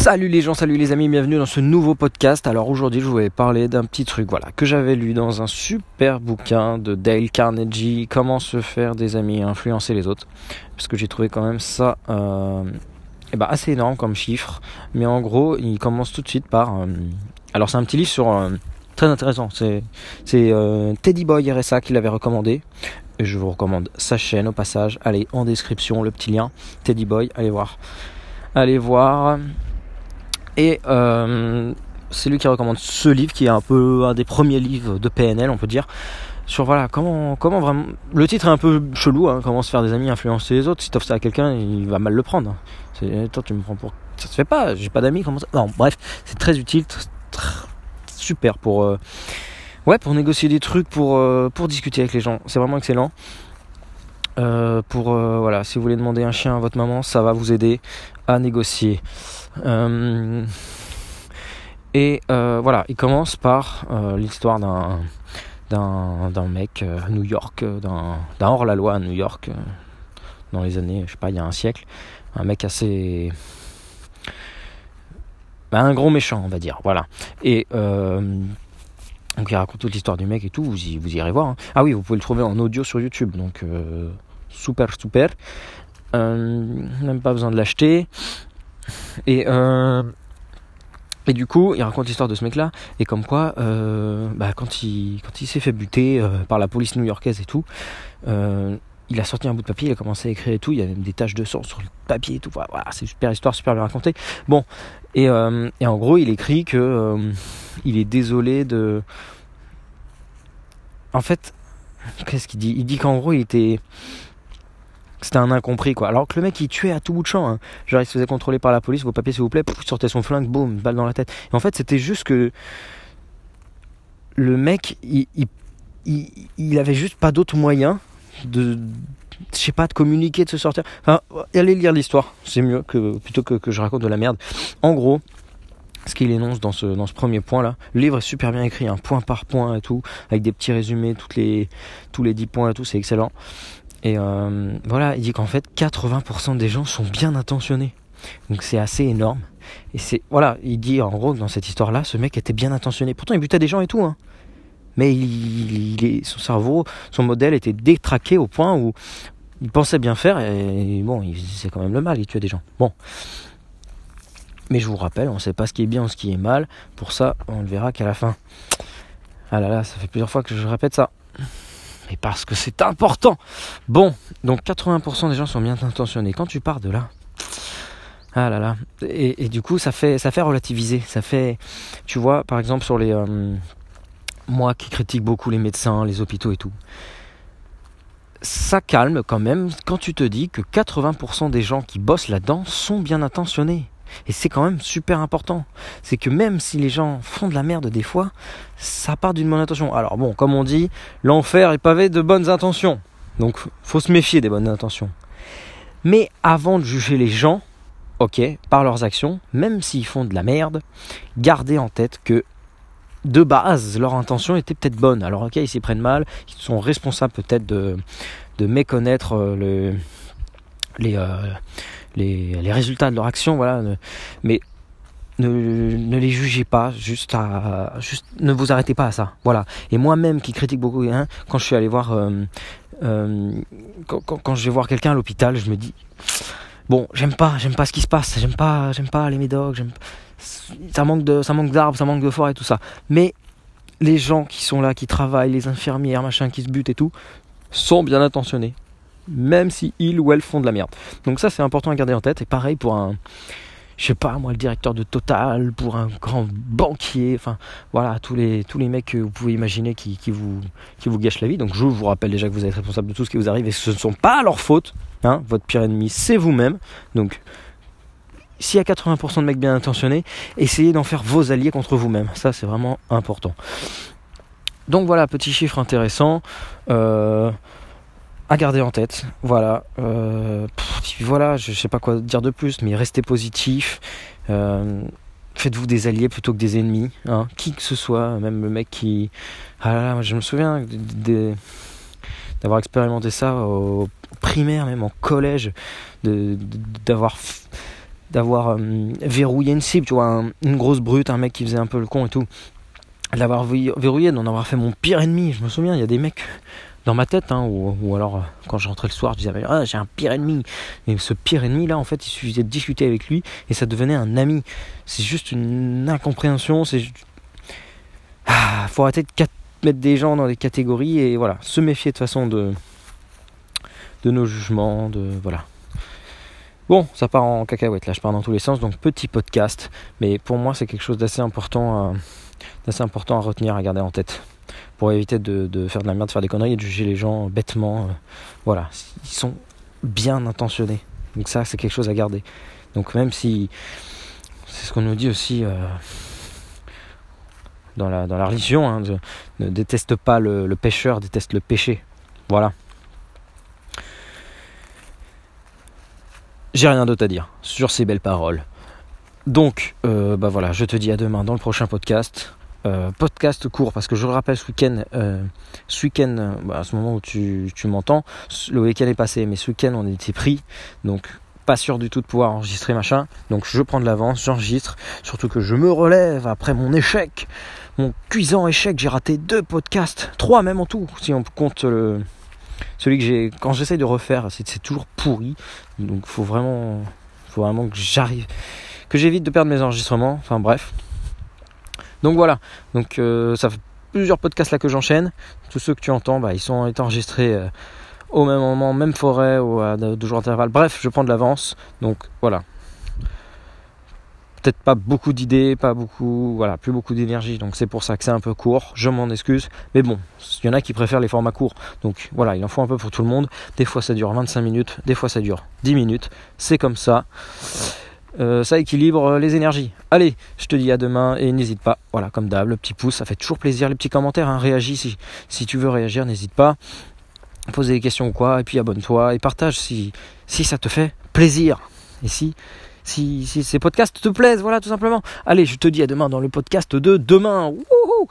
Salut les gens, salut les amis, bienvenue dans ce nouveau podcast. Alors aujourd'hui je voulais parler d'un petit truc voilà, que j'avais lu dans un super bouquin de Dale Carnegie, Comment se faire des amis et influencer les autres. Parce que j'ai trouvé quand même ça euh, eh ben, assez énorme comme chiffre. Mais en gros il commence tout de suite par... Euh, alors c'est un petit livre sur... Euh, très intéressant, c'est euh, Teddy Boy RSA qui l'avait recommandé. Et je vous recommande sa chaîne au passage. Allez en description le petit lien. Teddy Boy, allez voir allez voir. Et euh, c'est lui qui recommande ce livre qui est un peu un des premiers livres de PNL, on peut dire. Sur voilà, comment, comment vraiment. Le titre est un peu chelou, hein, comment se faire des amis, influencer les autres. Si t'offres ça à quelqu'un, il va mal le prendre. C'est, toi, tu me prends pour. Ça se fait pas, j'ai pas d'amis, comment ça. Non, bref, c'est très utile, super pour. Euh, ouais, pour négocier des trucs, pour, euh, pour discuter avec les gens. C'est vraiment excellent. Euh, pour euh, voilà, si vous voulez demander un chien à votre maman, ça va vous aider à négocier. Euh, et voilà, il commence par l'histoire d'un d'un mec à New York, d'un hors-la-loi à New York, dans les années, je sais pas, il y a un siècle. Un mec assez. Bah, un gros méchant, on va dire. Voilà. Et. donc il raconte toute l'histoire du mec et tout, vous, y, vous irez voir. Hein. Ah oui, vous pouvez le trouver en audio sur YouTube, donc super super. Euh, même pas besoin de l'acheter. Et, euh, et du coup, il raconte l'histoire de ce mec-là, et comme quoi, euh, bah, quand il, quand il s'est fait buter par la police new-yorkaise et tout, il a sorti un bout de papier, il a commencé à écrire et tout, il y a même des taches de sang sur le papier et tout. Voilà, c'est super histoire, super bien racontée. Bon, et, et en gros, il écrit que il est désolé de. En fait, qu'est-ce qu'il dit? Il dit qu'en gros, il était c'était un incompris quoi. Alors que le mec il tuait à tout bout de champ. Hein. Genre il se faisait contrôler par la police, vos papiers s'il vous plaît, sortait son flingue, boum, balle dans la tête. Et en fait c'était juste que le mec il, il, avait juste pas d'autre moyen de je sais pas de communiquer, de se sortir. Enfin, allez lire l'histoire, c'est mieux que plutôt que, je raconte de la merde. En gros, ce qu'il énonce dans ce, premier point là. Le livre est super bien écrit, un point par point et tout, avec des petits résumés, tous les 10 points et tout, c'est excellent. Et euh, voilà, il dit qu'en fait 80% des gens sont bien intentionnés. Donc c'est assez énorme. Et c'est voilà, il dit en gros que dans cette histoire-là, ce mec était bien intentionné. Pourtant, il butait des gens et tout. Hein. Mais son cerveau, son modèle était détraqué au point où il pensait bien faire et bon, il faisait quand même le mal, il tuait des gens. Bon. Mais je vous rappelle, on ne sait pas ce qui est bien ou ce qui est mal. Pour ça, on le verra qu'à la fin. Ah là là, ça fait plusieurs fois que je répète ça et parce que c'est important. Bon, donc 80% des gens sont bien intentionnés. Quand tu pars de là, ah là là, et, du coup ça fait relativiser, ça fait, tu vois, par exemple sur les, euh, moi qui critique beaucoup les médecins, les hôpitaux et tout, ça calme quand même quand tu te dis que 80% des gens qui bossent là-dedans sont bien intentionnés. Et c'est quand même super important. C'est que même si les gens font de la merde des fois, ça part d'une bonne intention. Alors bon, comme on dit, l'enfer est pavé de bonnes intentions. Donc faut se méfier des bonnes intentions. Mais avant de juger les gens, ok, par leurs actions, même s'ils font de la merde, gardez en tête que de base, leur intention était peut-être bonne. Alors ok, ils s'y prennent mal, ils sont responsables peut-être de, méconnaître euh, le, les... Euh, les, résultats de leur action, voilà. Mais ne, les jugez pas, juste à, juste ne vous arrêtez pas à ça, voilà. Et moi-même qui critique beaucoup, hein, quand je suis allé voir, euh, euh, quand, je vais voir quelqu'un à l'hôpital, je me dis, bon, j'aime pas, j'aime pas ce qui se passe, j'aime pas, j'aime pas les médocs, ça manque de, ça manque d'arbres, ça manque de forêt, tout ça. Mais les gens qui sont là, qui travaillent, les infirmières, machin, qui se butent et tout, sont bien intentionnés même si ils ou elles font de la merde. Donc ça c'est important à garder en tête. Et pareil pour un, je sais pas moi, le directeur de Total, pour un grand banquier, enfin voilà, tous les, tous mecs que vous pouvez imaginer qui, qui, vous, qui vous gâchent la vie. Donc je vous rappelle déjà que vous êtes responsable de tout ce qui vous arrive et ce ne sont pas leur faute. Hein, votre pire ennemi c'est vous-même. Donc s'il y a 80% de mecs bien intentionnés, essayez d'en faire vos alliés contre vous-même. Ça c'est vraiment important. Donc voilà, petit chiffre intéressant. Euh, à garder en tête. Voilà. Euh, voilà, je sais pas quoi dire de plus, mais restez positif. Euh, faites-vous des alliés plutôt que des ennemis. Hein. Qui que ce soit, même le mec qui. Ah là là, je me souviens d'avoir expérimenté ça au primaire, même en collège, d'avoir d'avoir verrouillé une cible, tu vois, une grosse brute, un mec qui faisait un peu le con et tout. D'avoir verrouillé, d'en avoir fait mon pire ennemi. Je me souviens, il y a des mecs dans ma tête, hein, ou, alors quand je rentrais le soir, je disais ah, j'ai un pire ennemi. Et ce pire ennemi là, en fait, il suffisait de discuter avec lui et ça devenait un ami. C'est juste une incompréhension. C'est ah, faut arrêter de mettre des gens dans des catégories et voilà, se méfier de façon de de nos jugements, de voilà. Bon, ça part en cacahuète, là je pars dans tous les sens, donc petit podcast, mais pour moi c'est quelque chose d'assez important, d'assez important à retenir, à garder en tête pour éviter de, faire de la merde, de faire des conneries et de juger les gens bêtement. Euh, voilà, ils sont bien intentionnés. Donc ça, c'est quelque chose à garder. Donc même si c'est ce qu'on nous dit aussi euh, dans, la, dans la religion, hein, ne déteste pas le, pécheur, déteste le péché. Voilà. J'ai rien d'autre à dire sur ces belles paroles. Donc, euh, bah voilà, je te dis à demain dans le prochain podcast. Euh, podcast court parce que je le rappelle ce week-end, euh, ce week-end, euh, bah, à ce moment où tu, tu m'entends, le week-end est passé, mais ce week-end on était pris, donc pas sûr du tout de pouvoir enregistrer machin, donc je prends de l'avance, j'enregistre, surtout que je me relève après mon échec, mon cuisant échec, j'ai raté deux podcasts, trois même en tout, si on compte le, celui que j'ai, quand j'essaye de refaire, c'est toujours pourri, donc faut vraiment, faut vraiment que j'arrive, que j'évite de perdre mes enregistrements, enfin bref. Donc voilà, donc euh, ça fait plusieurs podcasts là que j'enchaîne. Tous ceux que tu entends, bah, ils sont enregistrés euh, au même moment, même forêt, ou à deux jours d'intervalle. Bref, je prends de l'avance. Donc voilà. Peut-être pas beaucoup d'idées, pas beaucoup, voilà, plus beaucoup d'énergie. Donc c'est pour ça que c'est un peu court. Je m'en excuse. Mais bon, il y en a qui préfèrent les formats courts. Donc voilà, il en faut un peu pour tout le monde. Des fois ça dure 25 minutes, des fois ça dure 10 minutes. C'est comme ça. Euh, ça équilibre euh, les énergies. Allez, je te dis à demain et n'hésite pas, voilà, comme d'hab, le petit pouce, ça fait toujours plaisir, les petits commentaires, hein, réagis si, tu veux réagir, n'hésite pas, poser des questions ou quoi, et puis abonne-toi et partage si, si ça te fait plaisir. Et si, si, si ces podcasts te plaisent, voilà, tout simplement. Allez, je te dis à demain dans le podcast de demain. Wouhou